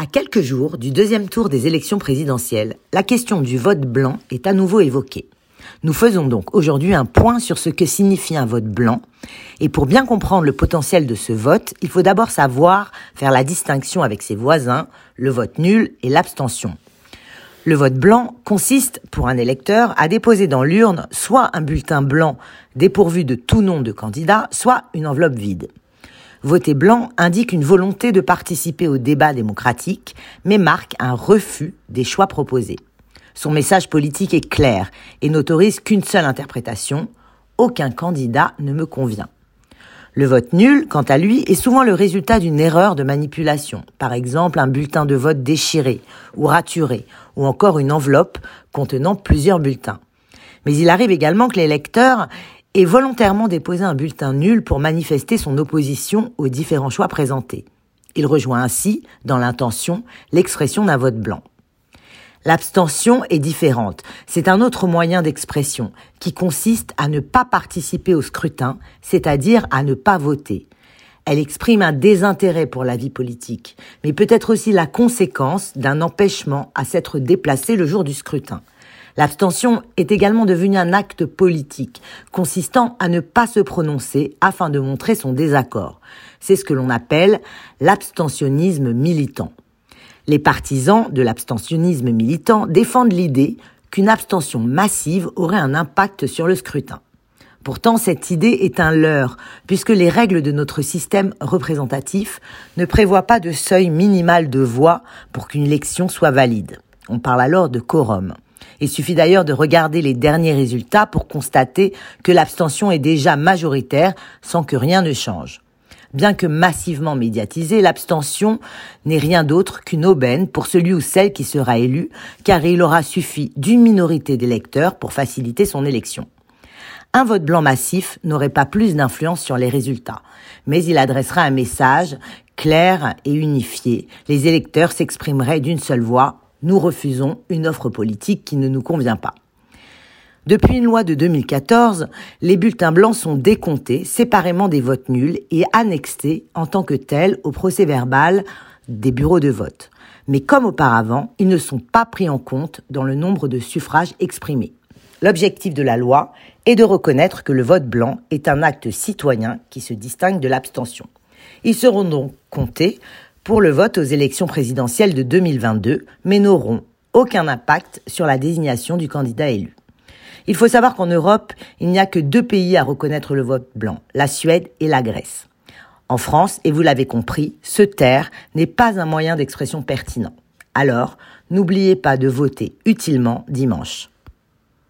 À quelques jours du deuxième tour des élections présidentielles, la question du vote blanc est à nouveau évoquée. Nous faisons donc aujourd'hui un point sur ce que signifie un vote blanc. Et pour bien comprendre le potentiel de ce vote, il faut d'abord savoir faire la distinction avec ses voisins, le vote nul et l'abstention. Le vote blanc consiste, pour un électeur, à déposer dans l'urne soit un bulletin blanc dépourvu de tout nom de candidat, soit une enveloppe vide. Voter blanc indique une volonté de participer au débat démocratique, mais marque un refus des choix proposés. Son message politique est clair et n'autorise qu'une seule interprétation. Aucun candidat ne me convient. Le vote nul, quant à lui, est souvent le résultat d'une erreur de manipulation. Par exemple, un bulletin de vote déchiré ou raturé, ou encore une enveloppe contenant plusieurs bulletins. Mais il arrive également que l'électeur et volontairement déposer un bulletin nul pour manifester son opposition aux différents choix présentés. Il rejoint ainsi, dans l'intention, l'expression d'un vote blanc. L'abstention est différente. C'est un autre moyen d'expression qui consiste à ne pas participer au scrutin, c'est-à-dire à ne pas voter. Elle exprime un désintérêt pour la vie politique, mais peut être aussi la conséquence d'un empêchement à s'être déplacé le jour du scrutin. L'abstention est également devenue un acte politique, consistant à ne pas se prononcer afin de montrer son désaccord. C'est ce que l'on appelle l'abstentionnisme militant. Les partisans de l'abstentionnisme militant défendent l'idée qu'une abstention massive aurait un impact sur le scrutin. Pourtant, cette idée est un leurre, puisque les règles de notre système représentatif ne prévoient pas de seuil minimal de voix pour qu'une élection soit valide. On parle alors de quorum. Il suffit d'ailleurs de regarder les derniers résultats pour constater que l'abstention est déjà majoritaire sans que rien ne change. Bien que massivement médiatisée, l'abstention n'est rien d'autre qu'une aubaine pour celui ou celle qui sera élu, car il aura suffi d'une minorité d'électeurs pour faciliter son élection. Un vote blanc massif n'aurait pas plus d'influence sur les résultats, mais il adressera un message clair et unifié. Les électeurs s'exprimeraient d'une seule voix nous refusons une offre politique qui ne nous convient pas. Depuis une loi de 2014, les bulletins blancs sont décomptés séparément des votes nuls et annexés en tant que tels au procès verbal des bureaux de vote. Mais comme auparavant, ils ne sont pas pris en compte dans le nombre de suffrages exprimés. L'objectif de la loi est de reconnaître que le vote blanc est un acte citoyen qui se distingue de l'abstention. Ils seront donc comptés pour le vote aux élections présidentielles de 2022, mais n'auront aucun impact sur la désignation du candidat élu. Il faut savoir qu'en Europe, il n'y a que deux pays à reconnaître le vote blanc, la Suède et la Grèce. En France, et vous l'avez compris, se taire n'est pas un moyen d'expression pertinent. Alors, n'oubliez pas de voter utilement dimanche.